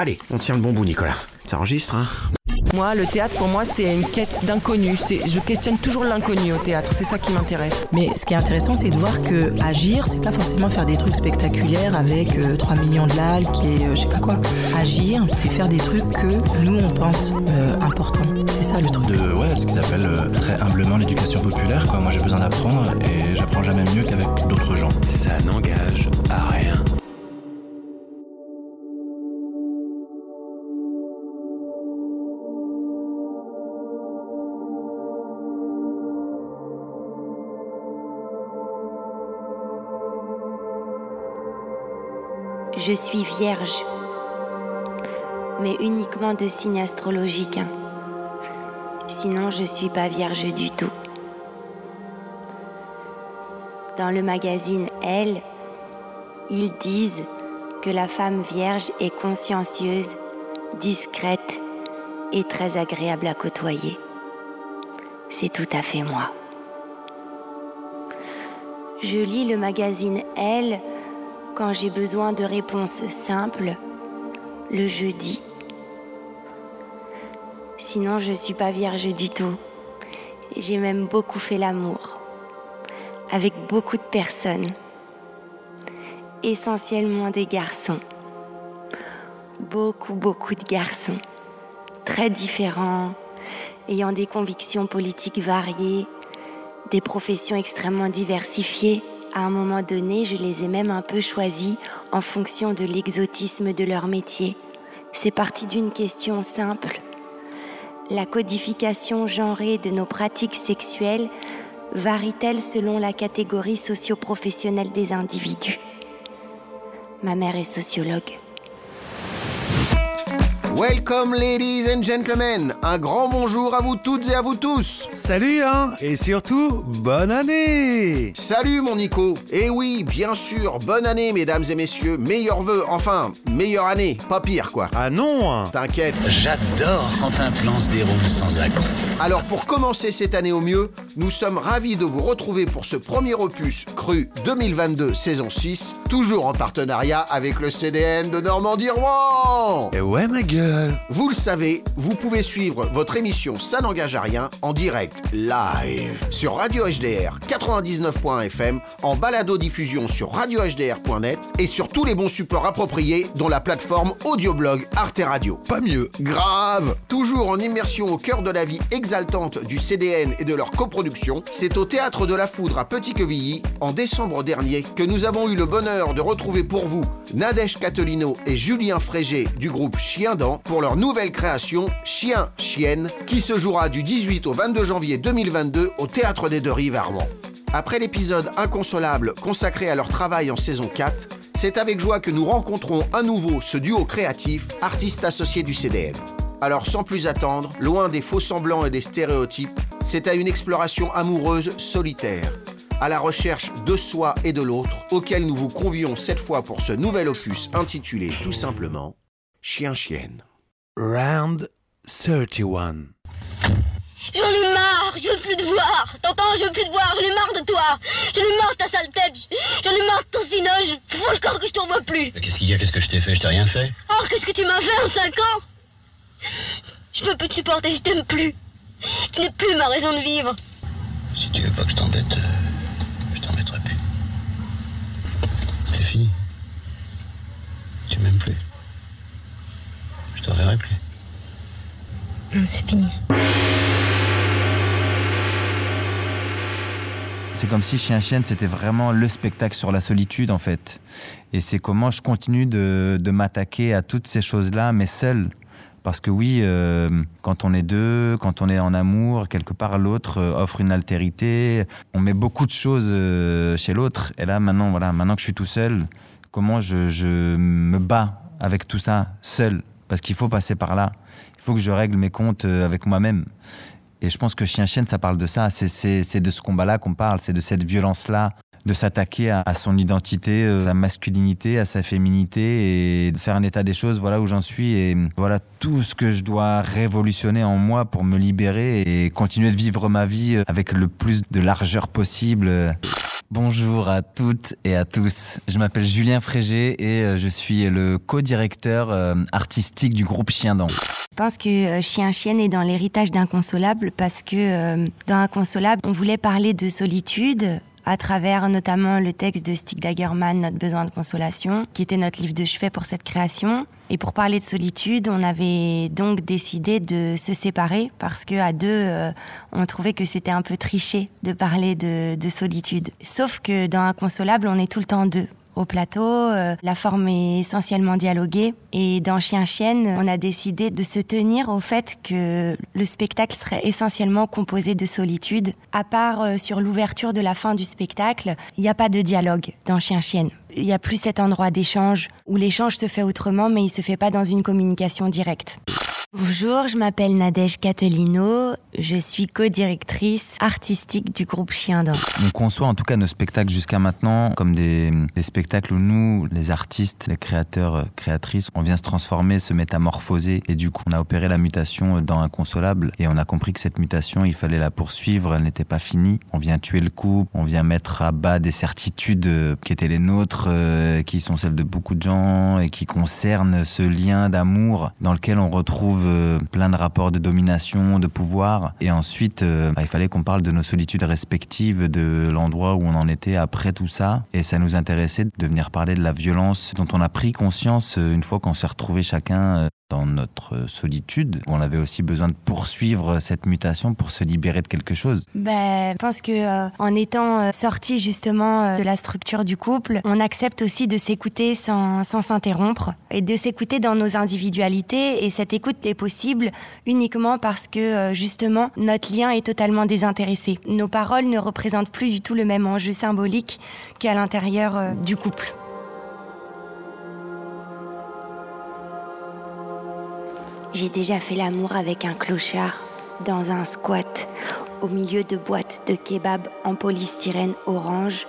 Allez, on tient le bon bout, Nicolas. Ça enregistre, hein Moi, le théâtre, pour moi, c'est une quête d'inconnu. C'est- Je questionne toujours l'inconnu au théâtre. C'est ça qui m'intéresse. Mais ce qui est intéressant, c'est de voir que agir, c'est pas forcément faire des trucs spectaculaires avec euh, 3 millions de likes et euh, je sais pas quoi. Agir, c'est faire des trucs que nous on pense euh, importants. C'est ça le truc. de ouais, ce qui s'appelle euh, très humblement l'éducation populaire. Quoi. Moi j'ai besoin d'apprendre et j'apprends jamais mieux qu'avec d'autres gens. Ça n'engage à rien. Je suis vierge, mais uniquement de signes astrologiques. Sinon, je suis pas vierge du tout. Dans le magazine Elle, ils disent que la femme vierge est consciencieuse, discrète et très agréable à côtoyer. C'est tout à fait moi. Je lis le magazine Elle quand j'ai besoin de réponses simples le jeudi. Sinon, je suis pas vierge du tout. J'ai même beaucoup fait l'amour avec beaucoup de personnes, essentiellement des garçons. Beaucoup, beaucoup de garçons, très différents, ayant des convictions politiques variées, des professions extrêmement diversifiées. À un moment donné, je les ai même un peu choisis en fonction de l'exotisme de leur métier. C'est parti d'une question simple. La codification genrée de nos pratiques sexuelles varie-t-elle selon la catégorie socio-professionnelle des individus? Ma mère est sociologue. Welcome, ladies and gentlemen. Un grand bonjour à vous toutes et à vous tous. Salut hein Et surtout, bonne année Salut mon Nico Et oui, bien sûr, bonne année mesdames et messieurs, meilleurs vœux, enfin, meilleure année, pas pire quoi. Ah non hein T'inquiète. J'adore quand un plan se déroule sans accroc. Alors pour commencer cette année au mieux, nous sommes ravis de vous retrouver pour ce premier opus cru 2022 saison 6, toujours en partenariat avec le CDN de Normandie-Rouen Et Eh ouais ma gueule Vous le savez, vous pouvez suivre votre émission Ça n'engage à rien en direct, live, sur Radio HDR 99.fm, en balado-diffusion sur radiohdr.net et sur tous les bons supports appropriés, dont la plateforme audioblog Arte Radio. Pas mieux. Grave. Toujours en immersion au cœur de la vie exaltante du CDN et de leur coproduction, c'est au Théâtre de la Foudre à Petit-Quevilly, en décembre dernier, que nous avons eu le bonheur de retrouver pour vous Nadège Catelino et Julien Frégé du groupe Chien Pour leur nouvelle création Chien Chienne, qui se jouera du 18 au 22 janvier 2022 au Théâtre des Deux Rives à Rouen. Après l'épisode inconsolable consacré à leur travail en saison 4, c'est avec joie que nous rencontrons à nouveau ce duo créatif, artiste associé du CDN. Alors sans plus attendre, loin des faux semblants et des stéréotypes, c'est à une exploration amoureuse solitaire, à la recherche de soi et de l'autre, auquel nous vous convions cette fois pour ce nouvel opus intitulé tout simplement Chien-Chienne. Round 31. J'en ai marre, je veux plus te voir. T'entends, je veux plus te voir, j'en ai marre de toi. J'en ai marre de ta sale tête. J'en ai marre de ton cinoche. Fous le corps que je t'en vois plus. Qu'est-ce qu'il y a? Qu'est-ce que je t'ai fait? Je t'ai rien fait? Oh, qu'est-ce que tu m'as fait en 5 ans? Je peux plus te supporter, je t'aime plus. Tu n'es plus ma raison de vivre. Si tu veux pas que je t'embête, euh, je t'embêterai plus. C'est fini. Tu m'aimes plus. Je te reverrai plus. Non, c'est fini. C'est comme si Chien Chienne, c'était vraiment le spectacle sur la solitude, en fait. Et c'est comment je continue de, de m'attaquer à toutes ces choses-là, mais seul. Parce que oui, euh, quand on est deux, quand on est en amour, quelque part l'autre euh, offre une altérité. On met beaucoup de choses euh, chez l'autre. Et là, maintenant, voilà, maintenant que je suis tout seul, comment je, je me bats avec tout ça seul Parce qu'il faut passer par là. Il faut que je règle mes comptes euh, avec moi-même. Et je pense que Chien Chienne, ça parle de ça. C'est- de ce combat-là qu'on parle. C'est de cette violence-là, de s'attaquer à, son identité, euh, à sa masculinité, à sa féminité et de faire un état des choses. Voilà où j'en suis et voilà tout ce que je dois révolutionner en moi pour me libérer et continuer de vivre ma vie euh, avec le plus de largeur possible. Bonjour à toutes et à tous. Je m'appelle Julien Frégé et euh, je suis le co-directeur euh, artistique du groupe Chien Dent. Je pense que Chien Chienne est dans l'héritage d'Inconsolable parce que dans Inconsolable, on voulait parler de solitude à travers notamment le texte de Stig Dagerman, Notre besoin de consolation, qui était notre livre de chevet pour cette création. Et pour parler de solitude, on avait donc décidé de se séparer parce que à deux, euh, on trouvait que c'était un peu triché de parler de, de solitude. Sauf que dans Inconsolable, on est tout le temps deux au plateau. euh, la forme est essentiellement dialoguée. Et dans Chien Chienne, on a décidé de se tenir au fait que le spectacle serait essentiellement composé de solitude. À part euh, sur l'ouverture de la fin du spectacle, il n'y a pas de dialogue dans Chien Chienne. Il n'y a plus cet endroit d'échange où l'échange se fait autrement, mais il se fait pas dans une communication directe. Bonjour, je m'appelle Nadège Catelino. Je suis co-directrice artistique du groupe Chien Dent. On conçoit en tout cas nos spectacles jusqu'à maintenant comme des, des spectacles où nous, les artistes, les créateurs, euh, créatrices, on vient se transformer, se métamorphoser. Et du coup, on a opéré la mutation dans Inconsolable et on a compris que cette mutation, il fallait la poursuivre, elle n'était pas finie. On vient tuer le coup, on vient mettre à bas des certitudes euh, qui étaient les nôtres, euh, qui sont celles de beaucoup de gens et qui concernent ce lien d'amour dans lequel on retrouve euh, plein de rapports de domination, de pouvoir. Et ensuite, euh, bah, il fallait qu'on parle de nos solitudes respectives, de l'endroit où on en était après tout ça. Et ça nous intéressait de venir parler de la violence dont on a pris conscience euh, une fois qu'on s'est retrouvés chacun dans notre solitude. On avait aussi besoin de poursuivre cette mutation pour se libérer de quelque chose. Ben, je pense que euh, en étant euh, sorti justement euh, de la structure du couple, on accepte aussi de s'écouter sans s'interrompre et de s'écouter dans nos individualités. Et cette écoute est possible uniquement parce que justement notre lien est totalement désintéressé. Nos paroles ne représentent plus du tout le même enjeu symbolique qu'à l'intérieur du couple. J'ai déjà fait l'amour avec un clochard dans un squat au milieu de boîtes de kebab en polystyrène orange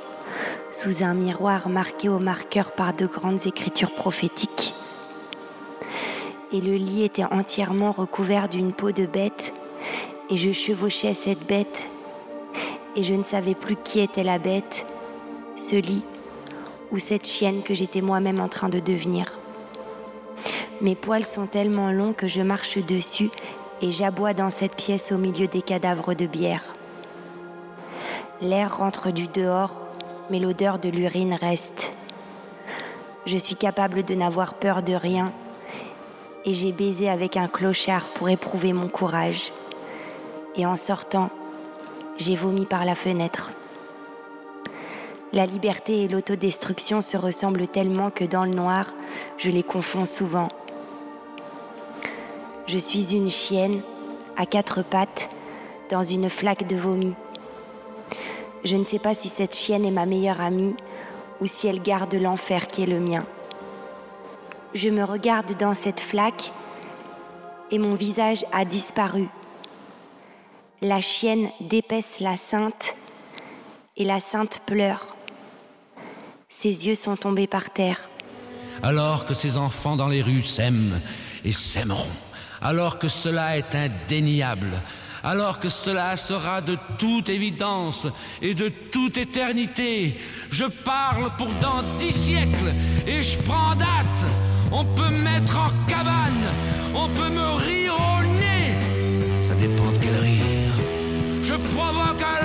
sous un miroir marqué au marqueur par de grandes écritures prophétiques. Et le lit était entièrement recouvert d'une peau de bête et je chevauchais cette bête et je ne savais plus qui était la bête, ce lit ou cette chienne que j'étais moi-même en train de devenir. Mes poils sont tellement longs que je marche dessus et j'aboie dans cette pièce au milieu des cadavres de bière. L'air rentre du dehors, mais l'odeur de l'urine reste. Je suis capable de n'avoir peur de rien et j'ai baisé avec un clochard pour éprouver mon courage. Et en sortant, j'ai vomi par la fenêtre. La liberté et l'autodestruction se ressemblent tellement que dans le noir, je les confonds souvent. Je suis une chienne à quatre pattes dans une flaque de vomi. Je ne sais pas si cette chienne est ma meilleure amie ou si elle garde l'enfer qui est le mien. Je me regarde dans cette flaque et mon visage a disparu. La chienne dépaisse la sainte et la sainte pleure. Ses yeux sont tombés par terre. alors que ces enfants dans les rues s'aiment et s'aimeront, alors que cela est indéniable, alors que cela sera de toute évidence et de toute éternité. Je parle pour dans dix siècles et je prends date. On peut me mettre en cabane, on peut me rire au nez. Ça dépend de quel rire. Je provoque à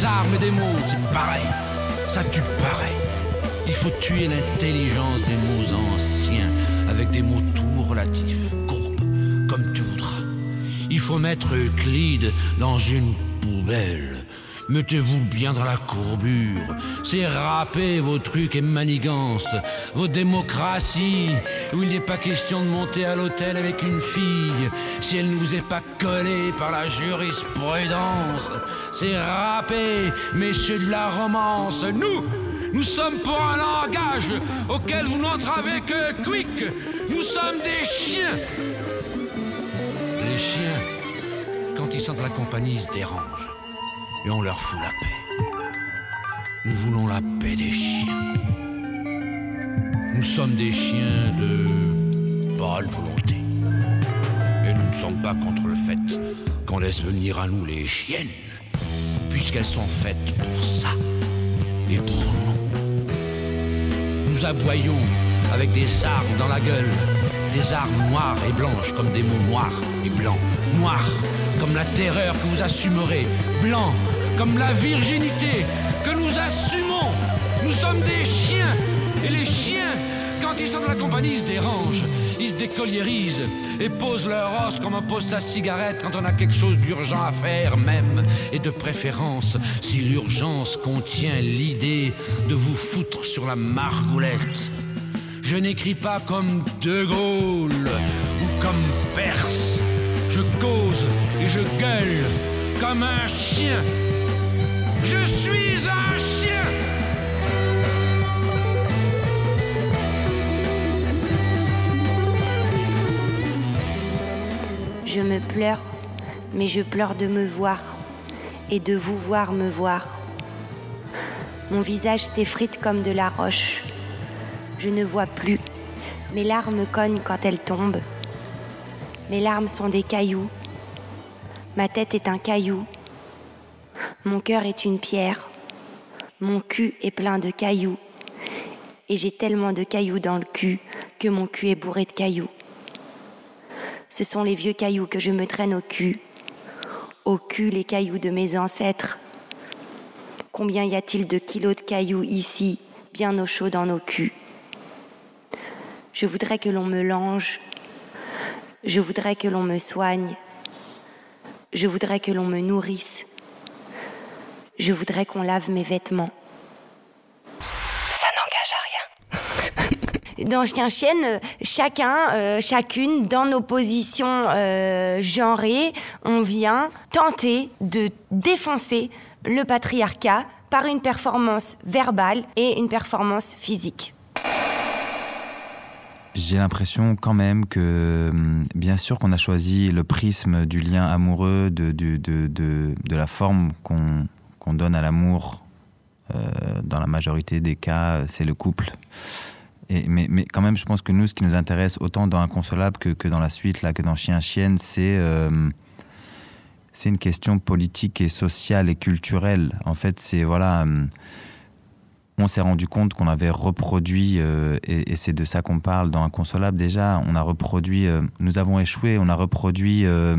des armes et des mots, c'est pareil. Ça tue pareil. Il faut tuer l'intelligence des mots anciens avec des mots tout relatifs, courbes, comme tu voudras. Il faut mettre Euclide dans une poubelle. Mettez-vous bien dans la courbure. C'est râper vos trucs et manigances, vos démocraties, où il n'est pas question de monter à l'hôtel avec une fille si elle ne vous est pas collée par la jurisprudence. C'est râper, messieurs de la romance. Nous, nous sommes pour un langage auquel vous n'entravez que quick. Nous sommes des chiens. Les chiens, quand ils sentent la compagnie, se dérangent. Et on leur fout la paix. Nous voulons la paix des chiens. Nous sommes des chiens de bonne volonté. Et nous ne sommes pas contre le fait qu'on laisse venir à nous les chiennes, puisqu'elles sont faites pour ça et pour nous. Nous aboyons avec des armes dans la gueule, des armes noires et blanches comme des mots noirs et blancs, noirs comme la terreur que vous assumerez, blancs comme la virginité que nous assumons. Nous sommes des chiens et les chiens, quand ils sont dans la compagnie, ils se dérangent, ils se décolliérisent et posent leur os comme on pose sa cigarette quand on a quelque chose d'urgent à faire même. Et de préférence, si l'urgence contient l'idée de vous foutre sur la margoulette. Je n'écris pas comme De Gaulle ou comme Perse. Je cause et je gueule comme un chien. Je suis un chien Je me pleure, mais je pleure de me voir et de vous voir me voir. Mon visage s'effrite comme de la roche. Je ne vois plus. Mes larmes cognent quand elles tombent. Mes larmes sont des cailloux. Ma tête est un caillou. Mon cœur est une pierre. Mon cul est plein de cailloux. Et j'ai tellement de cailloux dans le cul que mon cul est bourré de cailloux. Ce sont les vieux cailloux que je me traîne au cul. Au cul les cailloux de mes ancêtres. Combien y a-t-il de kilos de cailloux ici, bien au chaud dans nos culs? Je voudrais que l'on me lange. Je voudrais que l'on me soigne. Je voudrais que l'on me nourrisse. Je voudrais qu'on lave mes vêtements. Ça n'engage à rien. Dans Chien Chienne, chacun, euh, chacune, dans nos positions euh, genrées, on vient tenter de défoncer le patriarcat par une performance verbale et une performance physique. J'ai l'impression quand même que, hum, bien sûr qu'on a choisi le prisme du lien amoureux, de, de, de, de, la forme qu'on qu'on donne à l'amour. Euh, dans la majorité des cas, c'est le couple. Mais, mais, quand même, je pense que nous, ce qui nous intéresse autant dans Inconsolable que, que dans la suite, là, que dans Chien-Chienne, c'est euh, c'est une question politique et sociale et culturelle. En fait, c'est voilà. Hum, on s'est rendu compte qu'on avait reproduit, euh, et, c'est de ça qu'on parle dans Inconsolable. Déjà, on a reproduit, euh, nous avons échoué, on a reproduit euh,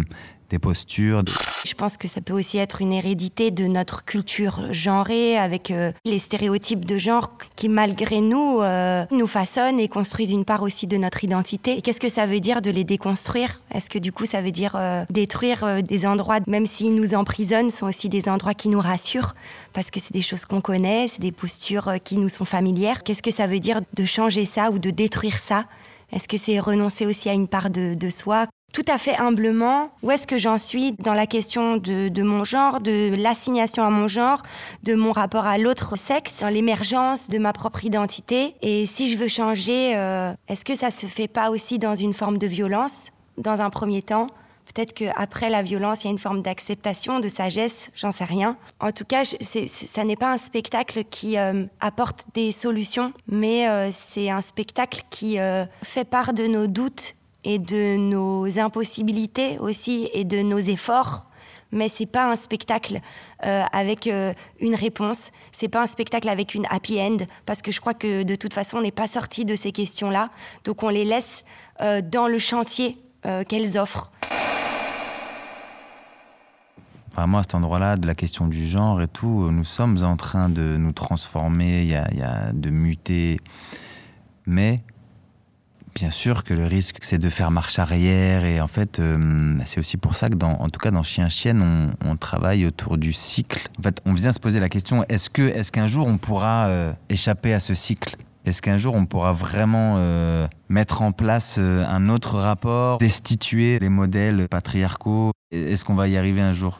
des postures. Je pense que ça peut aussi être une hérédité de notre culture genrée, avec euh, les stéréotypes de genre qui, malgré nous, euh, nous façonnent et construisent une part aussi de notre identité. Qu'est-ce que ça veut dire de les déconstruire? Est-ce que du coup, ça veut dire euh, détruire des endroits, même s'ils nous emprisonnent, sont aussi des endroits qui nous rassurent? Parce que c'est des choses qu'on connaît, c'est des postures qui nous sont familières. Qu'est-ce que ça veut dire de changer ça ou de détruire ça? Est-ce que c'est renoncer aussi à une part de soi? Tout à fait humblement, où est-ce que j'en suis dans la question de, de mon genre, de l'assignation à mon genre, de mon rapport à l'autre sexe, dans l'émergence de ma propre identité. Et si je veux changer, euh, est-ce que ça se fait pas aussi dans une forme de violence, dans un premier temps? Peut-être qu'après la violence, il y a une forme d'acceptation, de sagesse, j'en sais rien. En tout cas, je, c'est, c'est, ça n'est pas un spectacle qui euh, apporte des solutions, mais euh, c'est un spectacle qui euh, fait part de nos doutes et de nos impossibilités aussi et de nos efforts. Mais c'est pas un spectacle euh, avec euh, une réponse. C'est pas un spectacle avec une happy end parce que je crois que de toute façon on n'est pas sorti de ces questions-là. Donc on les laisse euh, dans le chantier qu'elles offrent. Vraiment à cet endroit-là, de la question du genre et tout, nous sommes en train de nous transformer, il y a de muter. Mais bien sûr que le risque, c'est de faire marche arrière. Et en fait, euh, c'est aussi pour ça que, en tout cas, dans Chien-Chienne, on, on, travaille autour du cycle. En fait, on vient se poser la question est-ce que, est-ce qu'un jour on pourra euh, échapper à ce cycle? Est-ce qu'un jour on pourra vraiment euh, mettre en place un autre rapport, destituer les modèles patriarcaux? Est-ce qu'on va y arriver un jour?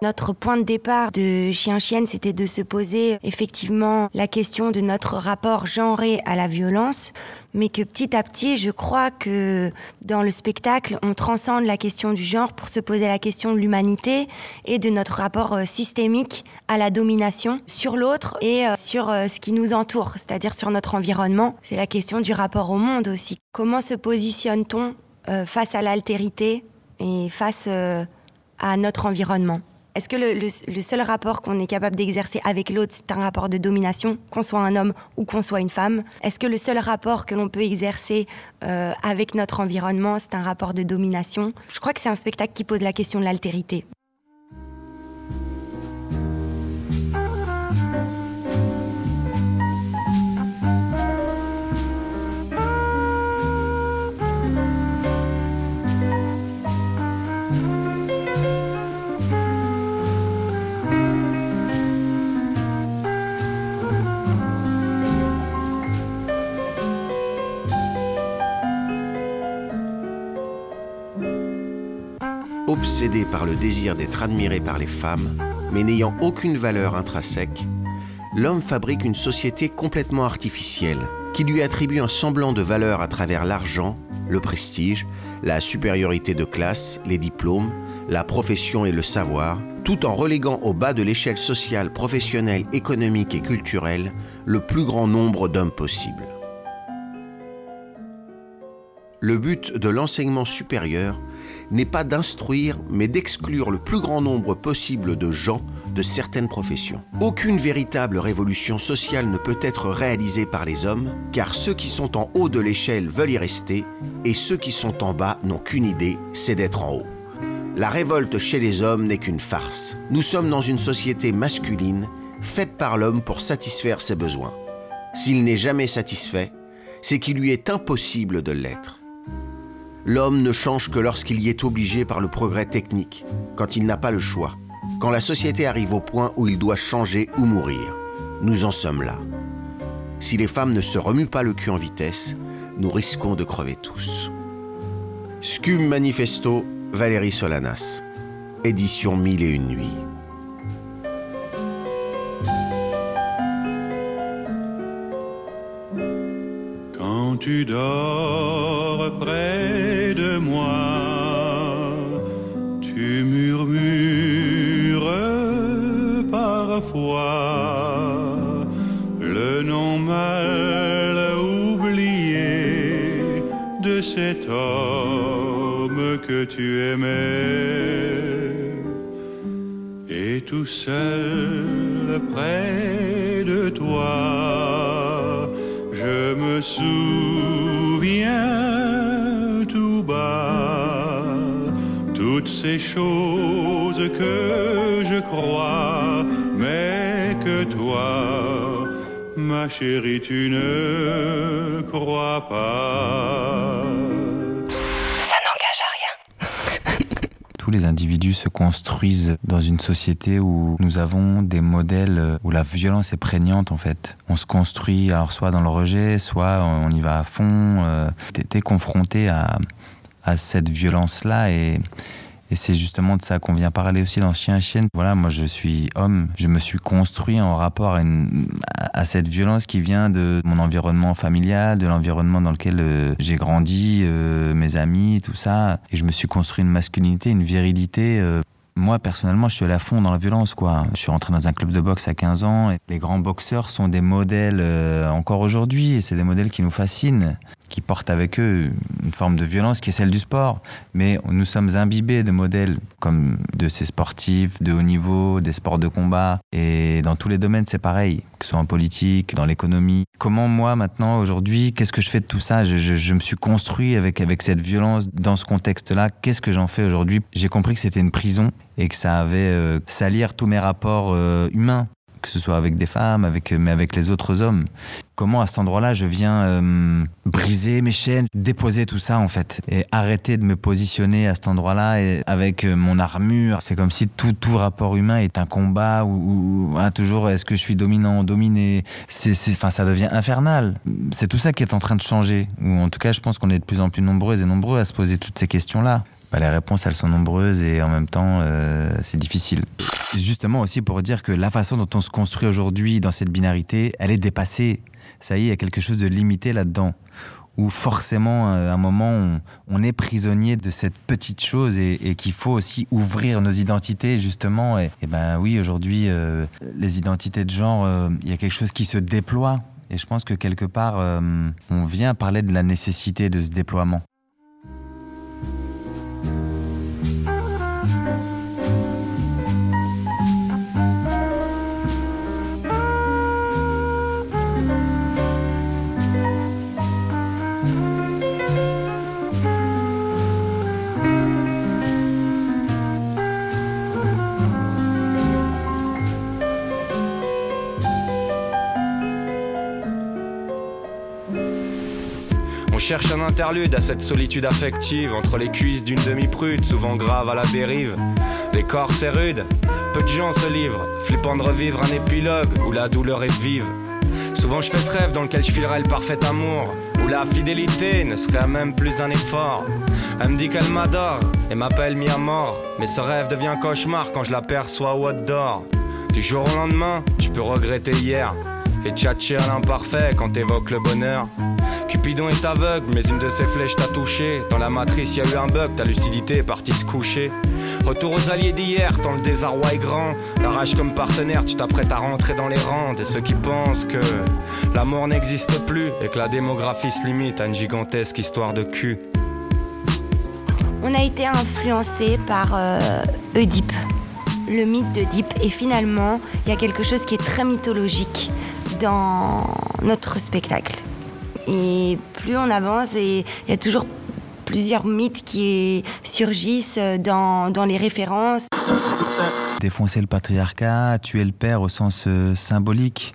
Notre point de départ de Chien-Chienne, c'était de se poser effectivement la question de notre rapport genré à la violence, mais que petit à petit, je crois que dans le spectacle, on transcende la question du genre pour se poser la question de l'humanité et de notre rapport euh, systémique à la domination sur l'autre et euh, sur euh, ce qui nous entoure, c'est-à-dire sur notre environnement. C'est la question du rapport au monde aussi. Comment se positionne-t-on face à l'altérité et face à notre environnement? Est-ce que le, seul rapport qu'on est capable d'exercer avec l'autre, c'est un rapport de domination, qu'on soit un homme ou qu'on soit une femme? Est-ce que le seul rapport que l'on peut exercer euh, avec notre environnement, c'est un rapport de domination? Je crois que c'est un spectacle qui pose la question de l'altérité. Obsédé par le désir d'être admiré par les femmes, mais n'ayant aucune valeur intrinsèque, l'homme fabrique une société complètement artificielle qui lui attribue un semblant de valeur à travers l'argent, le prestige, la supériorité de classe, les diplômes, la profession et le savoir, tout en reléguant au bas de l'échelle sociale, professionnelle, économique et culturelle le plus grand nombre d'hommes possible. Le but de l'enseignement supérieur n'est pas d'instruire, mais d'exclure le plus grand nombre possible de gens de certaines professions. Aucune véritable révolution sociale ne peut être réalisée par les hommes, car ceux qui sont en haut de l'échelle veulent y rester, et ceux qui sont en bas n'ont qu'une idée, c'est d'être en haut. La révolte chez les hommes n'est qu'une farce. Nous sommes dans une société masculine, faite par l'homme pour satisfaire ses besoins. S'il n'est jamais satisfait, c'est qu'il lui est impossible de l'être. L'homme ne change que lorsqu'il y est obligé par le progrès technique, quand il n'a pas le choix, quand la société arrive au point où il doit changer ou mourir. Nous en sommes là. Si les femmes ne se remuent pas le cul en vitesse, nous risquons de crever tous. Scum Manifesto, Valérie Solanas. Édition Mille et une nuits. Quand tu dors près tu murmures parfois le nom mal oublié de cet homme que tu aimais. Et tout seul près de toi, je me souviens ces choses que je crois, mais que toi, ma chérie, tu ne crois pas. Ça n'engage à rien. Tous les individus se construisent dans une société où nous avons des modèles où la violence est prégnante en fait. On se construit alors soit dans le rejet, soit on y va à fond. Euh, T'es confronté à, à cette violence-là et, et c'est justement de ça qu'on vient parler aussi dans Chien Chienne. Voilà, moi je suis homme, je me suis construit en rapport à, une, à cette violence qui vient de mon environnement familial, de l'environnement dans lequel euh, j'ai grandi, euh, mes amis, tout ça. Et je me suis construit une masculinité, une virilité. Euh, moi, personnellement, je suis à fond dans la violence, quoi. Je suis rentré dans un club de boxe à 15 ans. Et les grands boxeurs sont des modèles encore aujourd'hui. Et c'est des modèles qui nous fascinent qui portent avec eux une forme de violence qui est celle du sport. Mais nous sommes imbibés de modèles comme de ces sportifs de haut niveau, des sports de combat. Et dans tous les domaines, c'est pareil, que ce soit en politique, dans l'économie. Comment moi, maintenant, aujourd'hui, qu'est-ce que je fais de tout ça? Je, je, me suis construit avec, avec cette violence dans ce contexte-là. Qu'est-ce que j'en fais aujourd'hui? J'ai compris que c'était une prison et que ça avait euh, salir tous mes rapports euh, humains que ce soit avec des femmes, avec, mais avec les autres hommes. Comment à cet endroit-là, je viens euh, briser mes chaînes, déposer tout ça en fait, et arrêter de me positionner à cet endroit-là et avec euh, mon armure? C'est comme si tout, tout rapport humain est un combat ou toujours est-ce que je suis dominant, dominé? C'est, enfin, ça devient infernal. C'est tout ça qui est en train de changer. Ou en tout cas, je pense qu'on est de plus en plus nombreux et nombreux à se poser toutes ces questions-là. Bah, les réponses, elles sont nombreuses et en même temps, euh, c'est difficile. Justement aussi pour dire que la façon dont on se construit aujourd'hui dans cette binarité, elle est dépassée. Ça y est, il y a quelque chose de limité là-dedans. Où forcément, euh, à un moment, on, est prisonnier de cette petite chose et, et qu'il faut aussi ouvrir nos identités, justement. Et, et ben oui, aujourd'hui, euh, les identités de genre, euh, il y a quelque chose qui se déploie. Et je pense que quelque part, euh, on vient parler de la nécessité de ce déploiement. Cherche un interlude à cette solitude affective entre les cuisses d'une demi-prude, souvent grave à la dérive. Les corps c'est rude, peu de gens se livrent, flippant de revivre un épilogue où la douleur est vive. Souvent je fais ce rêve dans lequel je filerais le parfait amour, où la fidélité ne serait même plus un effort. Elle me dit qu'elle m'adore et m'appelle mis à mort, mais ce rêve devient cauchemar quand je l'aperçois au d'or. Du jour au lendemain, tu peux regretter hier et tchatcher à l'imparfait quand t'évoques le bonheur. Cupidon est aveugle, mais une de ses flèches t'a touché. Dans la matrice, y a eu un bug, ta lucidité est partie se coucher. Retour aux alliés d'hier, tant le désarroi est grand. La rage comme partenaire, tu t'apprêtes à rentrer dans les rangs de ceux qui pensent que l'amour n'existe plus et que la démographie se limite à une gigantesque histoire de cul. On a été influencé par euh, Oedipe, le mythe d'Oedipe. Et finalement, il y a quelque chose qui est très mythologique dans notre spectacle. Et plus on avance, et il y a toujours plusieurs mythes qui surgissent dans, dans les références. Défoncer le patriarcat, tuer le père au sens euh, symbolique.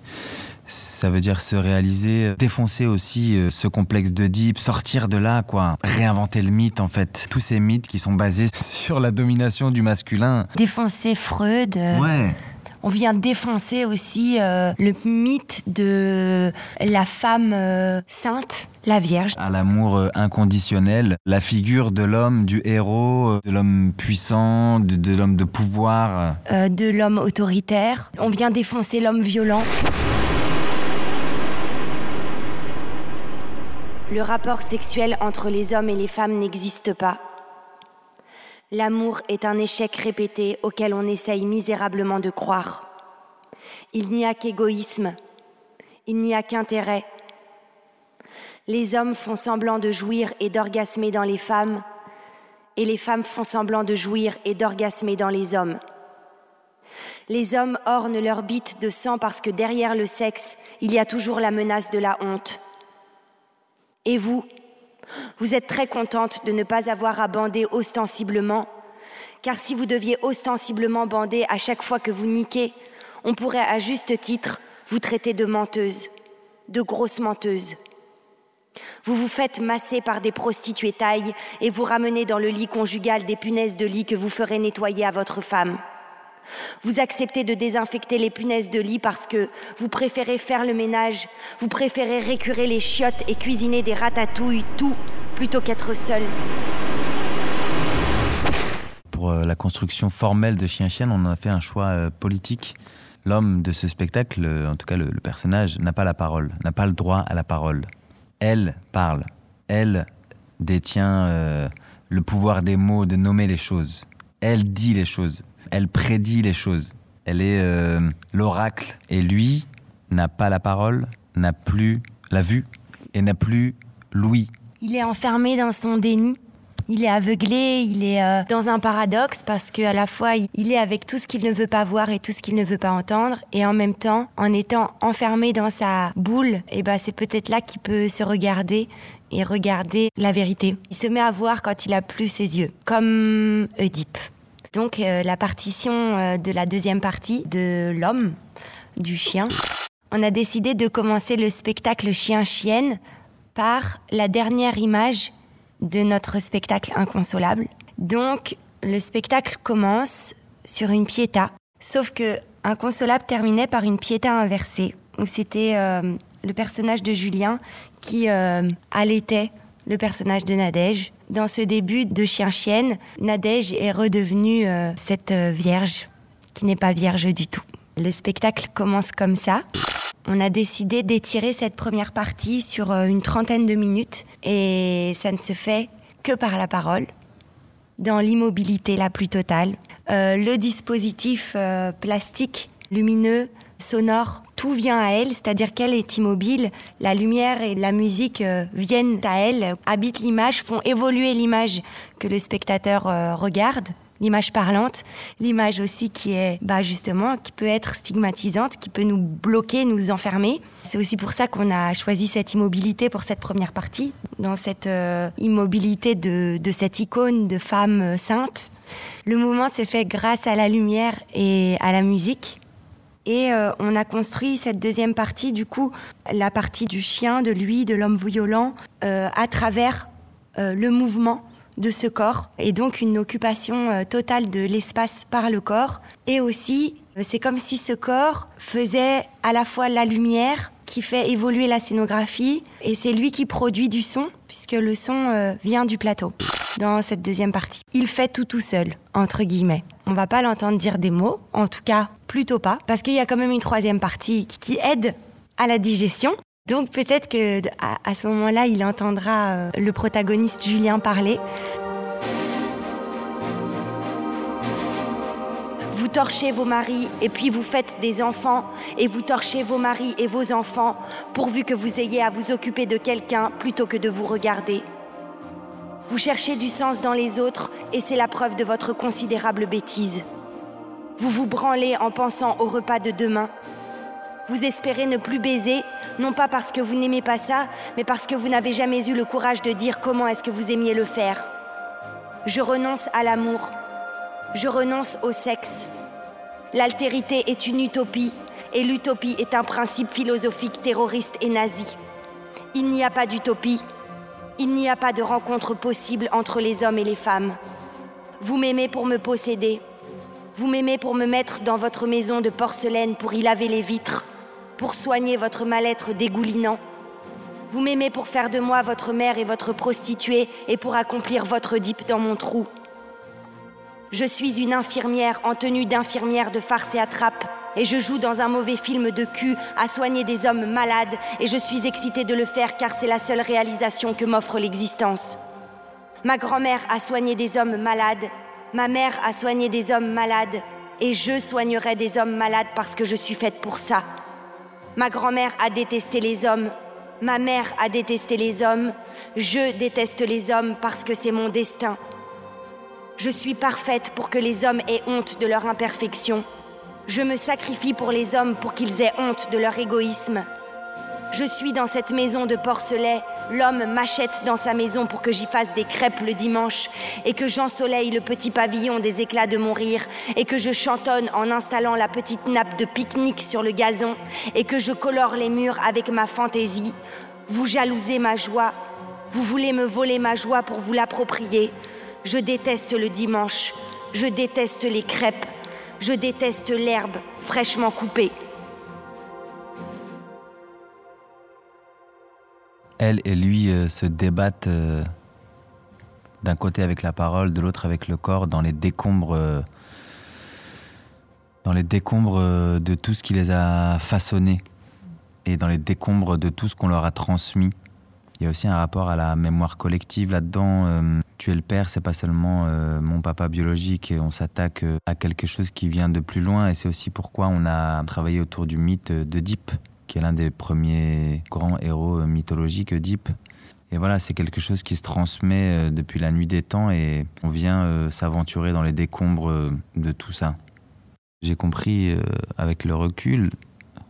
Ça veut dire se réaliser, euh, défoncer aussi euh, ce complexe d'Oedipe, sortir de là, quoi. Réinventer le mythe, en fait. Tous ces mythes qui sont basés sur la domination du masculin. Défoncer Freud. euh, Ouais. On vient défoncer aussi euh, le mythe de la femme euh, sainte, la Vierge. À l'amour euh, inconditionnel, la figure de l'homme, du héros, de l'homme puissant, de, de l'homme de pouvoir. euh, de l'homme autoritaire. On vient défoncer l'homme violent. Le rapport sexuel entre les hommes et les femmes n'existe pas. L'amour est un échec répété auquel on essaye misérablement de croire. Il n'y a qu'égoïsme, il n'y a qu'intérêt. Les hommes font semblant de jouir et d'orgasmer dans les femmes, et les femmes font semblant de jouir et d'orgasmer dans les hommes. Les hommes ornent leur bite de sang parce que derrière le sexe, il y a toujours la menace de la honte. Et vous, vous êtes très contente de ne pas avoir à bander ostensiblement, car si vous deviez ostensiblement bander à chaque fois que vous niquez, on pourrait à juste titre vous traiter de menteuse, de grosse menteuse. Vous vous faites masser par des prostituées tailles et vous ramenez dans le lit conjugal des punaises de lit que vous ferez nettoyer à votre femme. Vous acceptez de désinfecter les punaises de lit parce que vous préférez faire le ménage, vous préférez récurer les chiottes et cuisiner des ratatouilles, tout, plutôt qu'être seul. Pour euh, la construction formelle de Chien-Chienne, on a fait un choix euh, politique. L'homme de ce spectacle, euh, en tout cas le, personnage, n'a pas la parole, n'a pas le droit à la parole. Elle parle. Elle détient le pouvoir des mots, de nommer les choses. Elle dit les choses. Elle prédit les choses. Elle est euh, l'oracle. Et lui n'a pas la parole, n'a plus la vue et n'a plus l'ouïe. Il est enfermé dans son déni. Il est aveuglé, il est euh, dans un paradoxe parce qu'à la fois il- est avec tout ce qu'il ne veut pas voir et tout ce qu'il ne veut pas entendre, et en même temps, en étant enfermé dans sa boule, et ben c'est peut-être là qu'il peut se regarder et regarder la vérité. Il se met à voir quand il a plus ses yeux, comme Oedipe. Donc euh, la partition euh, de la deuxième partie de l'homme, du chien, on a décidé de commencer le spectacle chien-chienne par la dernière image de notre spectacle inconsolable. Donc, le spectacle commence sur une piéta, sauf que Inconsolable terminait par une piéta inversée, où c'était euh, le personnage de Julien qui allaitait le personnage de Nadège. Dans ce début de chien-chienne, Nadège est redevenue euh, cette euh, vierge qui n'est pas vierge du tout. Le spectacle commence comme ça. On a décidé d'étirer cette première partie sur euh, une trentaine de minutes et ça ne se fait que par la parole, dans l'immobilité la plus totale. Le dispositif plastique, lumineux, sonore, tout vient à elle, c'est-à-dire qu'elle est immobile. La lumière et la musique euh, viennent à elle, habitent l'image, font évoluer l'image que le spectateur euh, regarde. L'image parlante, l'image aussi qui est, bah justement, qui peut être stigmatisante, qui peut nous bloquer, nous enfermer. C'est aussi pour ça qu'on a choisi cette immobilité pour cette première partie, dans cette euh, immobilité de, cette icône de femme sainte. Le mouvement s'est fait grâce à la lumière et à la musique. Et euh, on a construit cette deuxième partie, du coup, la partie du chien, de lui, de l'homme violent, euh, à travers euh, le mouvement de ce corps. Et donc une occupation totale de l'espace par le corps. Et aussi, c'est comme si ce corps faisait à la fois la lumière qui fait évoluer la scénographie et c'est lui qui produit du son puisque le son euh, vient du plateau dans cette deuxième partie. Il fait tout tout seul, entre guillemets. On va pas l'entendre dire des mots, en tout cas plutôt pas, parce qu'il y a quand même une troisième partie qui aide à la digestion. Donc peut-être que à, ce moment-là, il entendra euh, le protagoniste Julien parler. Torchez vos maris et puis vous faites des enfants et vous torchez vos maris et vos enfants pourvu que vous ayez à vous occuper de quelqu'un plutôt que de vous regarder. Vous cherchez du sens dans les autres et c'est la preuve de votre considérable bêtise. Vous vous branlez en pensant au repas de demain. Vous espérez ne plus baiser, non pas parce que vous n'aimez pas ça, mais parce que vous n'avez jamais eu le courage de dire comment est-ce que vous aimiez le faire. Je renonce à l'amour. Je renonce au sexe. L'altérité est une utopie et l'utopie est un principe philosophique terroriste et nazi. Il n'y a pas d'utopie. Il n'y a pas de rencontre possible entre les hommes et les femmes. Vous m'aimez pour me posséder. Vous m'aimez pour me mettre dans votre maison de porcelaine pour y laver les vitres, pour soigner votre mal-être dégoulinant. Vous m'aimez pour faire de moi votre mère et votre prostituée et pour accomplir votre dip dans mon trou. Je suis une infirmière en tenue d'infirmière de farce et attrape, et je joue dans un mauvais film de cul à soigner des hommes malades, et je suis excitée de le faire car c'est la seule réalisation que m'offre l'existence. Ma grand-mère a soigné des hommes malades, ma mère a soigné des hommes malades, et je soignerai des hommes malades parce que je suis faite pour ça. Ma grand-mère a détesté les hommes, ma mère a détesté les hommes, je déteste les hommes parce que c'est mon destin. Je suis parfaite pour que les hommes aient honte de leur imperfection. Je me sacrifie pour les hommes pour qu'ils aient honte de leur égoïsme. Je suis dans cette maison de porcelet, l'homme m'achète dans sa maison pour que j'y fasse des crêpes le dimanche et que j'ensoleille le petit pavillon des éclats de mon rire et que je chantonne en installant la petite nappe de pique-nique sur le gazon et que je colore les murs avec ma fantaisie. Vous jalousez ma joie, vous voulez me voler ma joie pour vous l'approprier. Je déteste le dimanche, je déteste les crêpes, je déteste l'herbe fraîchement coupée. Elle et lui euh, se débattent euh, d'un côté avec la parole, de l'autre avec le corps, dans les décombres, euh, dans les décombres de tout ce qui les a façonnés et dans les décombres de tout ce qu'on leur a transmis. Il y a aussi un rapport à la mémoire collective là-dedans. Euh, tuer le père, c'est pas seulement euh, mon papa biologique. On s'attaque euh, à quelque chose qui vient de plus loin, et c'est aussi pourquoi on a travaillé autour du mythe d'Oedipe, qui est l'un des premiers grands héros euh, mythologiques, Oedipe. Et voilà, c'est quelque chose qui se transmet depuis la nuit des temps, et on vient s'aventurer dans les décombres de tout ça. J'ai compris avec le recul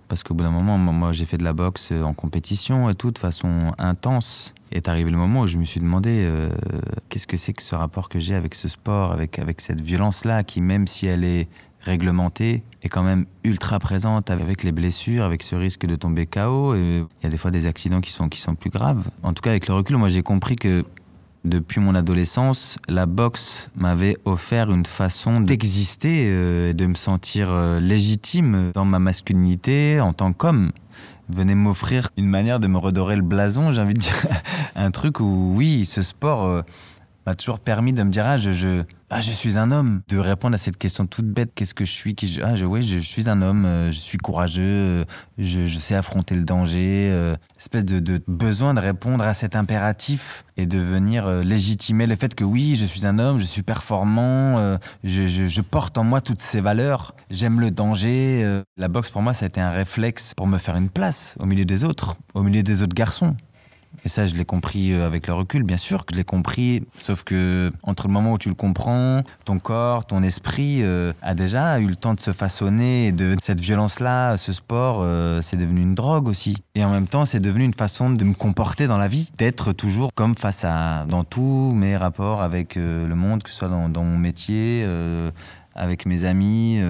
parce qu'au bout d'un moment, moi, j'ai fait de la boxe euh, en compétition et tout, de façon intense. Et est arrivé le moment où je me suis demandé euh, qu'est-ce que c'est que ce rapport que j'ai avec ce sport, avec, avec cette violence-là, qui même si elle est réglementée, est quand même ultra présente avec les blessures, avec ce risque de tomber KO. Et il y a des fois des accidents qui sont, qui sont plus graves. En tout cas, avec le recul, moi j'ai compris que depuis mon adolescence, la boxe m'avait offert une façon d'exister euh, et de me sentir euh, légitime dans ma masculinité en tant qu'homme. Venait m'offrir une manière de me redorer le blason, j'ai envie de dire. un truc où, oui, ce sport euh, m'a toujours permis de me dire ah je, je ah je suis un homme. De répondre à cette question toute bête qu'est-ce que je suis qui je, ah je, oui je, suis un homme euh, je suis courageux euh, je, je sais affronter le danger euh, espèce de, de, besoin de répondre à cet impératif et de venir légitimer le fait que oui je suis un homme je suis performant je porte en moi toutes ces valeurs j'aime le danger la boxe pour moi ça a été un réflexe pour me faire une place au milieu des autres au milieu des autres garçons Et ça, je l'ai compris euh, avec le recul, bien sûr que je l'ai compris, sauf que entre le moment où tu le comprends, ton corps, ton esprit euh, a déjà eu le temps de se façonner de cette violence-là, ce sport, euh, c'est devenu une drogue aussi. Et en même temps, c'est devenu une façon de me comporter dans la vie, d'être toujours comme face à dans tous mes rapports avec le monde, que ce soit dans, mon métier. Avec mes amis.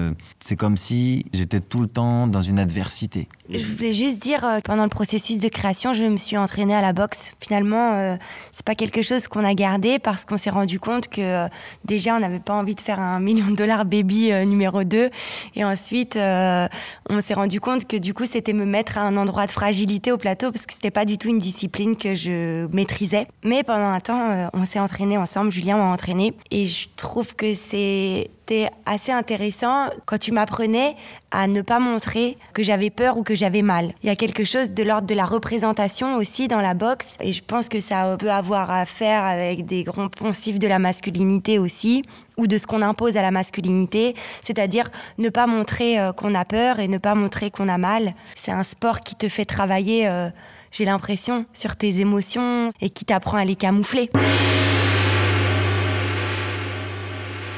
C'est comme si j'étais tout le temps dans une adversité. Je voulais juste dire, euh, pendant le processus de création, je me suis entraînée à la boxe. Finalement, euh, c'est pas quelque chose qu'on a gardé parce qu'on s'est rendu compte que euh, déjà, on n'avait pas envie de faire un million de dollars baby euh, numéro 2. Et ensuite, euh, on s'est rendu compte que du coup, c'était me mettre à un endroit de fragilité au plateau parce que c'était pas du tout une discipline que je maîtrisais. Mais pendant un temps, on s'est entraîné ensemble. Julien m'a entraîné et je trouve que c'était assez intéressant quand tu m'apprenais à ne pas montrer que j'avais peur ou que j'avais mal. Il y a quelque chose de l'ordre de la représentation aussi dans la boxe et je pense que ça peut avoir à faire avec des grands poncifs de la masculinité aussi ou de ce qu'on impose à la masculinité, c'est-à-dire ne pas montrer euh, qu'on a peur et ne pas montrer qu'on a mal. C'est un sport qui te fait travailler, euh, j'ai l'impression, sur tes émotions et qui t'apprend à les camoufler.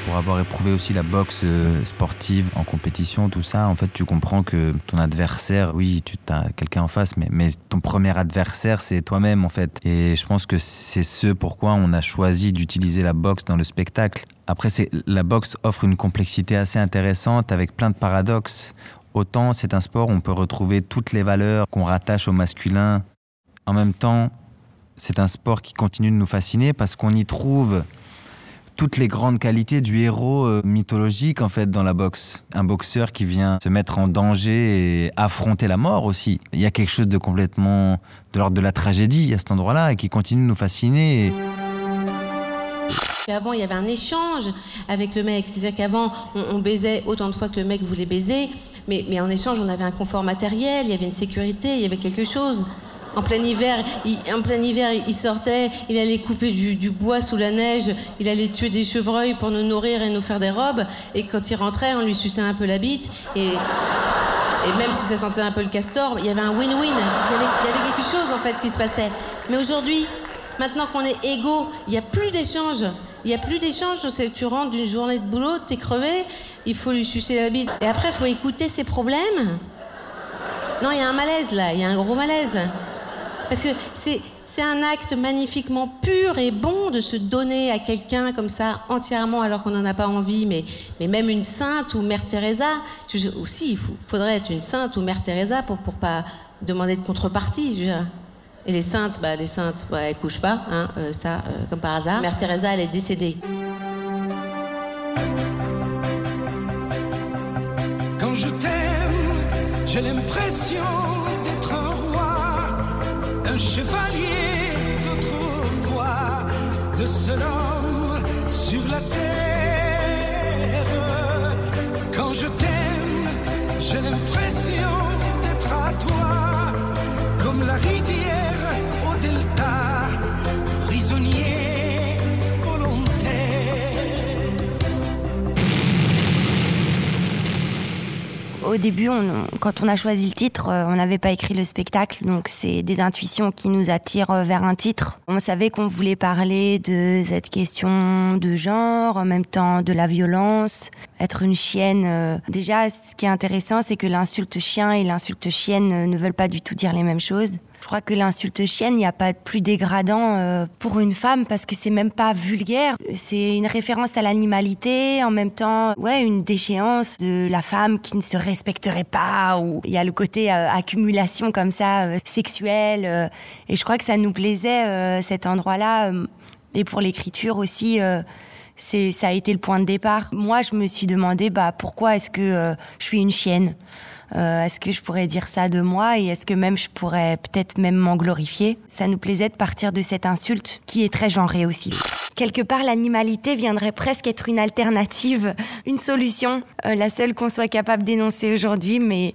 Pour avoir éprouvé aussi la boxe euh, sportive en compétition, tout ça, en fait, tu comprends que ton adversaire, oui, tu as quelqu'un en face, mais, ton premier adversaire, c'est toi-même, en fait. Et je pense que c'est ce pourquoi on a choisi d'utiliser la boxe dans le spectacle. Après, c'est la boxe offre une complexité assez intéressante avec plein de paradoxes. Autant c'est un sport où on peut retrouver toutes les valeurs qu'on rattache au masculin. En même temps, c'est un sport qui continue de nous fasciner parce qu'on y trouve toutes les grandes qualités du héros euh, mythologique en fait dans la boxe. Un boxeur qui vient se mettre en danger et affronter la mort aussi. Il y a quelque chose de complètement de l'ordre de la tragédie à cet endroit là et qui continue de nous fasciner avant il y avait un échange avec le mec. C'est à dire qu'avant on, baisait autant de fois que le mec voulait baiser. Mais, en échange on avait un confort matériel il y avait une sécurité il y avait quelque chose en plein hiver il, en plein hiver il sortait il allait couper du, bois sous la neige il allait tuer des chevreuils pour nous nourrir et nous faire des robes. Et quand il rentrait on lui suçait un peu la bite. Et même si ça sentait un peu le castor il y avait un win win il, il y avait quelque chose en fait qui se passait. Mais aujourd'hui maintenant qu'on est égaux il y a plus d'échange il y a plus d'échange tu rentres d'une journée de boulot t'es crevé il faut lui sucer la bite. Et après faut écouter ses problèmes. Non il y a un malaise là. Il y a un gros malaise parce que c'est un acte magnifiquement pur et bon de se donner à quelqu'un comme ça entièrement alors qu'on n'en a pas envie. Mais, même une sainte ou mère Teresa aussi il faudrait être une sainte ou mère Teresa pour pour pas demander de contrepartie et les saintes bah, les saintes elles couchent pas hein, euh, ça euh, comme par hasard. Mère Teresa elle est décédée. Quand je t'aime j'ai l'impression chevalier d'autrefois le seul homme sur la terre. Quand je t'aime j'ai l'impression d'être à toi comme la rivière au delta prisonnier au début on, quand on a choisi le titre euh, on n'avait pas écrit le spectacle donc c'est des intuitions qui nous attirent euh, vers un titre. On savait qu'on voulait parler de cette question de genre en même temps de la violence être une chienne euh, déjà ce qui est intéressant c'est que l'insulte chien et l'insulte chienne ne veulent pas du tout dire les mêmes choses Je crois que l'insulte chienne, il n'y a pas de plus dégradant euh, pour une femme parce que c'est même pas vulgaire. C'est une référence à l'animalité, en même temps ouais, une déchéance de la femme qui ne se respecterait pas il y a le côté euh, accumulation comme ça euh, sexuelle et je crois que ça nous plaisait cet endroit là euh, et pour l'écriture aussi. Ça a été le point de départ moi je me suis demandé bah pourquoi est-ce que je suis une chienne? Euh, est-ce que je pourrais dire ça de moi et est-ce que même je pourrais peut-être même m'en glorifier? Ça nous plaisait de partir de cette insulte qui est très genrée aussi. Quelque part l'animalité viendrait presque être une alternative, une solution, euh, la seule qu'on soit capable d'énoncer aujourd'hui, mais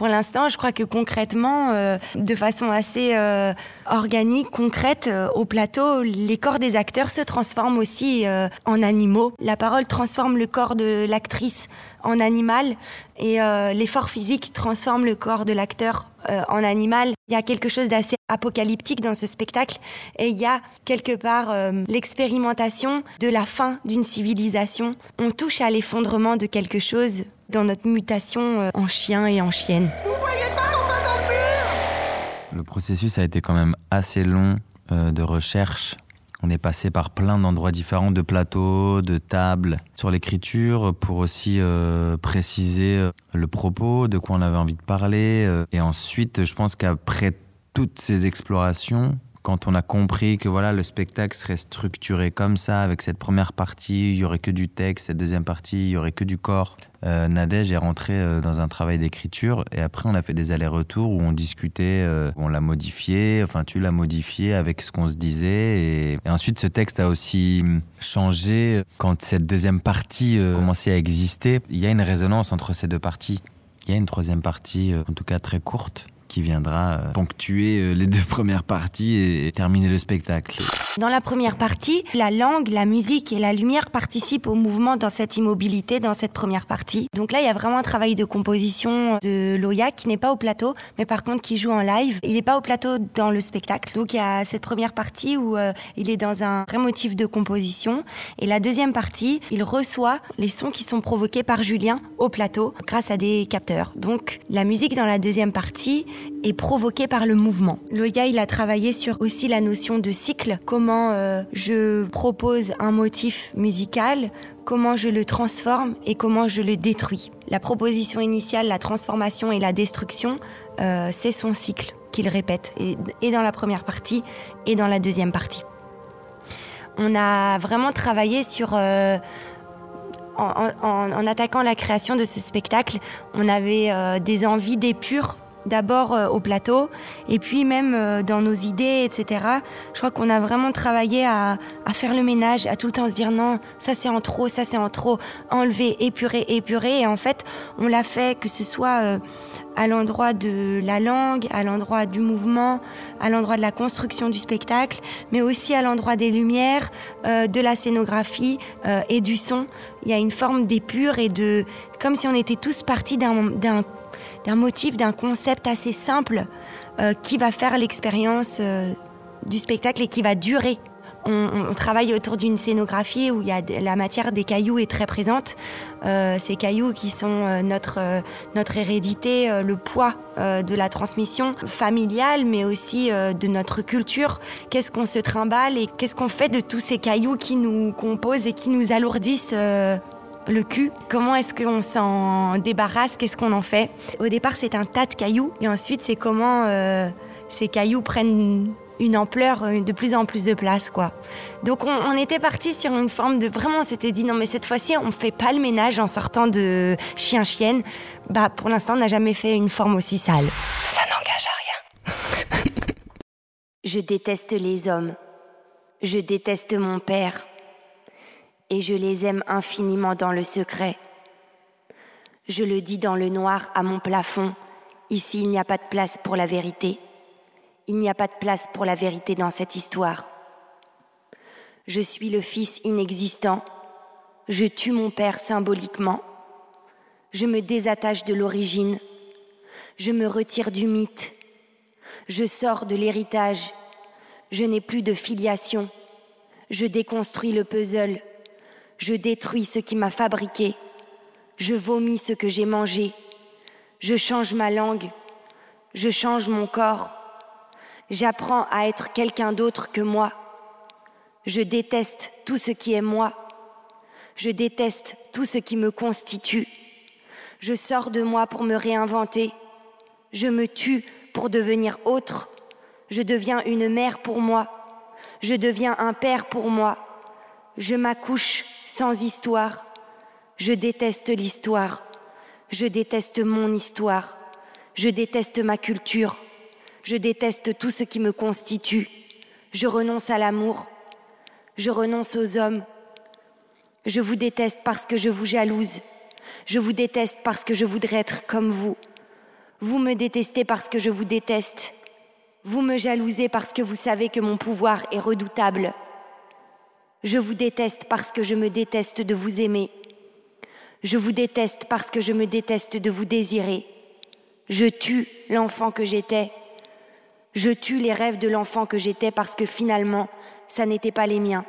pour l'instant, je crois que concrètement, euh, de façon assez euh, organique, concrète, euh, au plateau, les corps des acteurs se transforment aussi euh, en animaux. La parole transforme le corps de l'actrice en animal et euh, l'effort physique transforme le corps de l'acteur euh, en animal. Il y a quelque chose d'assez apocalyptique dans ce spectacle et il y a quelque part l'expérimentation de la fin d'une civilisation. On touche à l'effondrement de quelque chose dans notre mutation euh, en chien et en chienne. Le processus a été quand même assez long euh, de recherche. On est passé par plein d'endroits différents, de plateaux, de tables, sur l'écriture, pour aussi euh, préciser le propos, de quoi on avait envie de parler. et ensuite, je pense qu'après toutes ces explorations, quand on a compris que voilà le spectacle serait structuré comme ça, avec cette première partie, il y aurait que du texte, cette deuxième partie, il y aurait que du corps. Euh, Nadège est rentré euh, dans un travail d'écriture et après on a fait des allers-retours où on discutait, euh, on l'a modifié, enfin tu l'as modifié avec ce qu'on se disait et, et ensuite ce texte a aussi hum, changé quand cette deuxième partie euh, commençait à exister. Il y a une résonance entre ces deux parties. Il y a une troisième partie, euh, en tout cas très courte, qui viendra euh, ponctuer euh, les deux premières parties et terminer le spectacle. Dans la première partie, la langue, la musique et la lumière participent au mouvement dans cette immobilité, dans cette première partie. Donc là, il y a vraiment un travail de composition de Loya qui n'est pas au plateau, mais par contre qui joue en live. Il n'est pas au plateau dans le spectacle. Donc il y a cette première partie où euh, il est dans un vrai motif de composition. Et la deuxième partie, il reçoit les sons qui sont provoqués par Julien au plateau grâce à des capteurs. Donc la musique dans la deuxième partie est provoquée par le mouvement. Loya, il a travaillé sur aussi la notion de cycle, comment euh, je propose un motif musical, comment je le transforme et comment je le détruis. La proposition initiale, la transformation et la destruction, euh, c'est son cycle qu'il répète, et, et dans la première partie et dans la deuxième partie. On a vraiment travaillé sur... euh, en, attaquant la création de ce spectacle, on avait des envies d'épure d'abord euh, au plateau et puis même euh, dans nos idées, etc. Je crois qu'on a vraiment travaillé à, faire le ménage, à tout le temps se dire non, ça c'est en trop, ça c'est en trop, enlever, épurer, épurer. Et en fait, on l'a fait que ce soit euh, à l'endroit de la langue, à l'endroit du mouvement, à l'endroit de la construction du spectacle, mais aussi à l'endroit des lumières, de la scénographie et du son. Il y a une forme d'épure et de... comme si on était tous partis d'un d'un motif, d'un concept assez simple euh, qui va faire l'expérience euh, du spectacle et qui va durer. On, travaille autour d'une scénographie où il y a la matière des cailloux est très présente. Euh, ces cailloux qui sont notre, notre hérédité, le poids de la transmission familiale, mais aussi de notre culture. Qu'est-ce qu'on se trimballe et qu'est-ce qu'on fait de tous ces cailloux qui nous composent et qui nous alourdissent le cul. Comment est-ce qu'on s'en débarrasse Qu'est-ce qu'on en fait? Au départ, c'est un tas de cailloux. Et ensuite, c'est comment euh, ces cailloux prennent une ampleur, euh, de plus en plus de place, quoi. Donc, on, on était parti sur une forme de vraiment, on s'était dit non, mais cette fois-ci, on fait pas le ménage en sortant de chien-chienne. Bah, pour l'instant, on n'a jamais fait une forme aussi sale. Ça n'engage à rien. Je déteste les hommes. Je déteste mon père et je les aime infiniment dans le secret. Je le dis dans le noir à mon plafond, ici il n'y a pas de place pour la vérité. Il n'y a pas de place pour la vérité dans cette histoire. Je suis le fils inexistant. Je tue mon père symboliquement. Je me désattache de l'origine. Je me retire du mythe. Je sors de l'héritage. Je n'ai plus de filiation. Je déconstruis le puzzle. Je détruis ce qui m'a fabriqué. Je vomis ce que j'ai mangé. Je change ma langue. Je change mon corps. J'apprends à être quelqu'un d'autre que moi. Je déteste tout ce qui est moi. Je déteste tout ce qui me constitue. Je sors de moi pour me réinventer. Je me tue pour devenir autre. Je deviens une mère pour moi. Je deviens un père pour moi. Je m'accouche sans histoire. Je déteste l'histoire. Je déteste mon histoire. Je déteste ma culture. Je déteste tout ce qui me constitue. Je renonce à l'amour. Je renonce aux hommes. Je vous déteste parce que je vous jalouse. Je vous déteste parce que je voudrais être comme vous. Vous me détestez parce que je vous déteste. Vous me jalousez parce que vous savez que mon pouvoir est redoutable. Je vous déteste parce que je me déteste de vous aimer. Je vous déteste parce que je me déteste de vous désirer. Je tue l'enfant que j'étais. Je tue les rêves de l'enfant que j'étais parce que finalement, ça n'était pas les miens.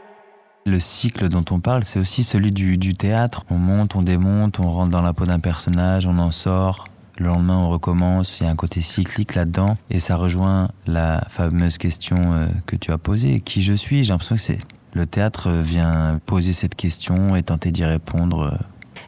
Le cycle dont on parle, c'est aussi celui du, théâtre. On monte, on démonte, on rentre dans la peau d'un personnage, on en sort. Le lendemain, on recommence. Il y a un côté cyclique là-dedans. Et ça rejoint la fameuse question euh, que tu as posée. Qui je suis? J'ai l'impression que c'est le théâtre vient poser cette question et tenter d'y répondre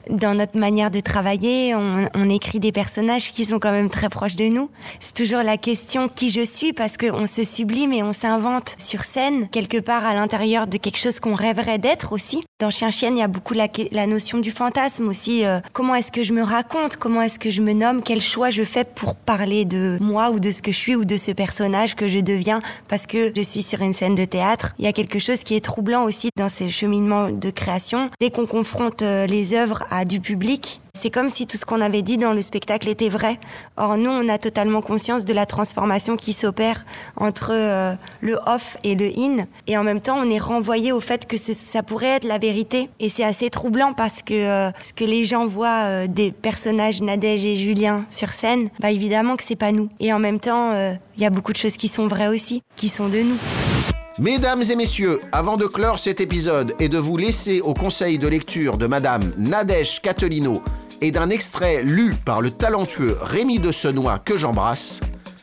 dans notre manière de travailler, on, écrit des personnages qui sont quand même très proches de nous. C'est toujours la question qui je suis parce qu'on se sublime et on s'invente sur scène, quelque part à l'intérieur de quelque chose qu'on rêverait d'être aussi. Dans Chien Chienne, il y a beaucoup la, la notion du fantasme aussi. Euh, comment est-ce que je me raconte Comment est-ce que je me nomme Quel choix je fais pour parler de moi ou de ce que je suis ou de ce personnage que je deviens parce que je suis sur une scène de théâtre Il y a quelque chose qui est troublant aussi dans ces cheminements de création. Dès qu'on confronte euh, les œuvres à du public. C'est comme si tout ce qu'on avait dit dans le spectacle était vrai. Or, nous, on a totalement conscience de la transformation qui s'opère entre euh, le off et le in. Et en même temps, on est renvoyé au fait que ça pourrait être la vérité. Et c'est assez troublant parce que euh, ce que les gens voient euh, des personnages Nadège et Julien sur scène, bah évidemment que c'est pas nous. Et en même temps, il y a beaucoup de choses qui sont vraies aussi, qui sont de nous. Mesdames et messieurs, avant de clore cet épisode et de vous laisser au conseil de lecture de Madame Nadège Catelino et d'un extrait lu par le talentueux Rémi de Senois que j'embrasse,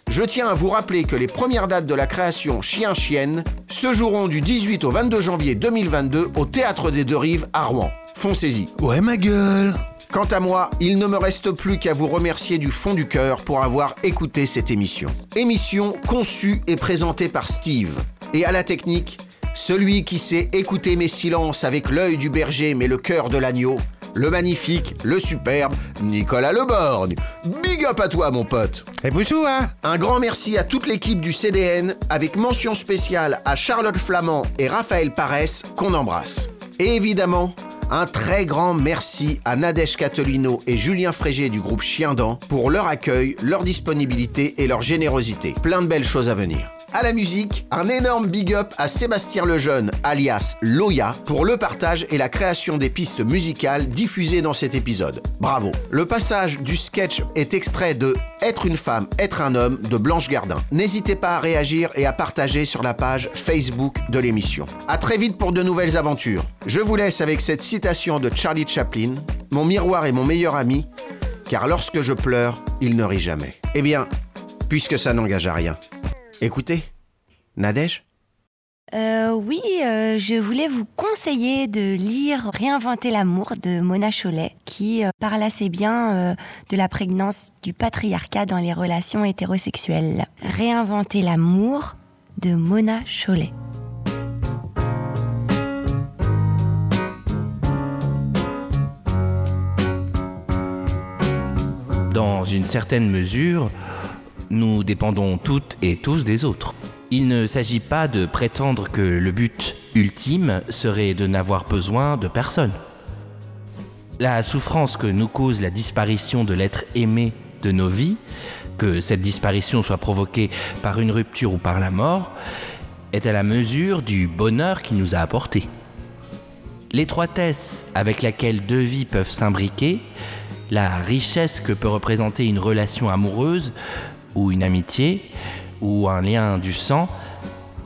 je tiens à vous rappeler que les premières dates de la création Chien-Chienne se joueront du 18 au 22 janvier 2022 au Théâtre des Deux Rives à Rouen. Foncez-y. Ouais ma gueule Quant à moi, il ne me reste plus qu'à vous remercier du fond du cœur pour avoir écouté cette émission. Émission conçue et présentée par Steve. Et à la technique, celui qui sait écouter mes silences avec l'œil du berger mais le cœur de l'agneau, le magnifique, le superbe Nicolas Leborgne. Big up à toi mon pote. Et bonjour hein Un grand merci à toute l'équipe du CDN avec mention spéciale à Charlotte Flamand et Raphaël Paresse qu'on embrasse. Et évidemment, un très grand merci à Nadège Catolino et Julien Frégé du groupe Chien Dent pour leur accueil, leur disponibilité et leur générosité. Plein de belles choses à venir. À la musique, un énorme big up à Sébastien Lejeune, alias Loya, pour le partage et la création des pistes musicales diffusées dans cet épisode. Bravo. Le passage du sketch est extrait de Être une femme, être un homme de Blanche Gardin. N'hésitez pas à réagir et à partager sur la page Facebook de l'émission. À très vite pour de nouvelles aventures. Je vous laisse avec cette citation de Charlie Chaplin Mon miroir est mon meilleur ami, car lorsque je pleure, il ne rit jamais. Eh bien, puisque ça n'engage à rien. Écoutez, Nadège euh, oui, euh, je voulais vous conseiller de lire Réinventer l'amour de Mona Chollet, qui euh, parle assez bien euh, de la prégnance du patriarcat dans les relations hétérosexuelles. Réinventer l'amour de Mona Chollet. Dans une certaine mesure, nous dépendons toutes et tous des autres. Il ne s'agit pas de prétendre que le but ultime serait de n'avoir besoin de personne. La souffrance que nous cause la disparition de l'être aimé de nos vies, que cette disparition soit provoquée par une rupture ou par la mort, est à la mesure du bonheur qu'il nous a apporté. L'étroitesse avec laquelle deux vies peuvent s'imbriquer, la richesse que peut représenter une relation amoureuse ou une amitié ou un lien du sang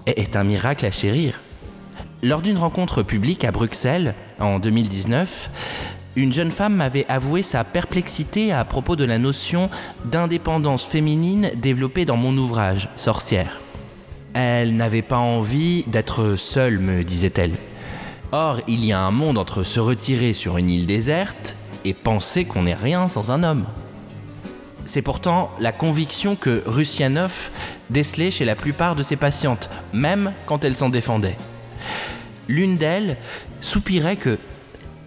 est un miracle à chérir. Lors d'une rencontre publique à Bruxelles en 2019, une jeune femme m'avait avoué sa perplexité à propos de la notion d'indépendance féminine développée dans mon ouvrage, Sorcière. Elle n'avait pas envie d'être seule, me disait-elle. Or, il y a un monde entre se retirer sur une île déserte et penser qu'on n'est rien sans un homme. C'est pourtant la conviction que Russianov décelait chez la plupart de ses patientes, même quand elles s'en défendaient. L'une d'elles soupirait que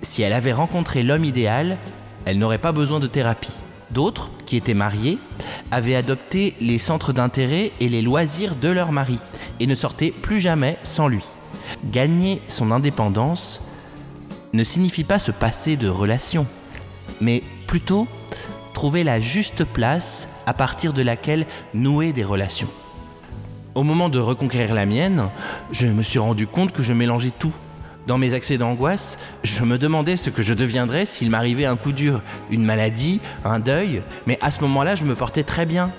si elle avait rencontré l'homme idéal, elle n'aurait pas besoin de thérapie. D'autres, qui étaient mariées, avaient adopté les centres d'intérêt et les loisirs de leur mari et ne sortaient plus jamais sans lui. Gagner son indépendance ne signifie pas se passer de relations, mais plutôt trouver la juste place à partir de laquelle nouer des relations. Au moment de reconquérir la mienne, je me suis rendu compte que je mélangeais tout. Dans mes accès d'angoisse, je me demandais ce que je deviendrais s'il m'arrivait un coup dur, une maladie, un deuil, mais à ce moment-là, je me portais très bien,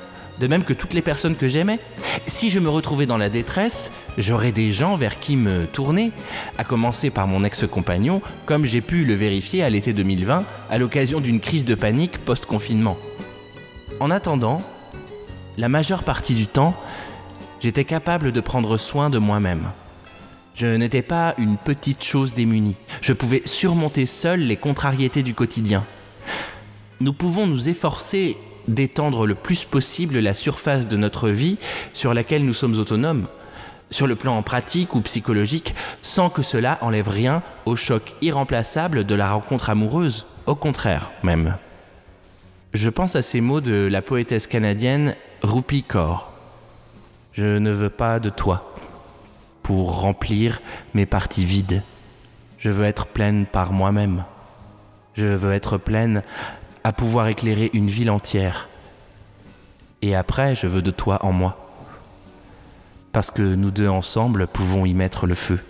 de même que toutes les personnes que j'aimais. Si je me retrouvais dans la détresse, j'aurais des gens vers qui me tourner, à commencer par mon ex-compagnon, comme j'ai pu le vérifier à l'été 2020, à l'occasion d'une crise de panique post-confinement. En attendant, la majeure partie du temps, j'étais capable de prendre soin de moi-même. Je n'étais pas une petite chose démunie. Je pouvais surmonter seul les contrariétés du quotidien. Nous pouvons nous efforcer d'étendre le plus possible la surface de notre vie sur laquelle nous sommes autonomes, sur le plan pratique ou psychologique, sans que cela enlève rien au choc irremplaçable de la rencontre amoureuse, au contraire même. Je pense à ces mots de la poétesse canadienne Rupi Kaur. Je ne veux pas de toi pour remplir mes parties vides. Je veux être pleine par moi-même. Je veux être pleine à pouvoir éclairer une ville entière. Et après, je veux de toi en moi. Parce que nous deux ensemble pouvons y mettre le feu.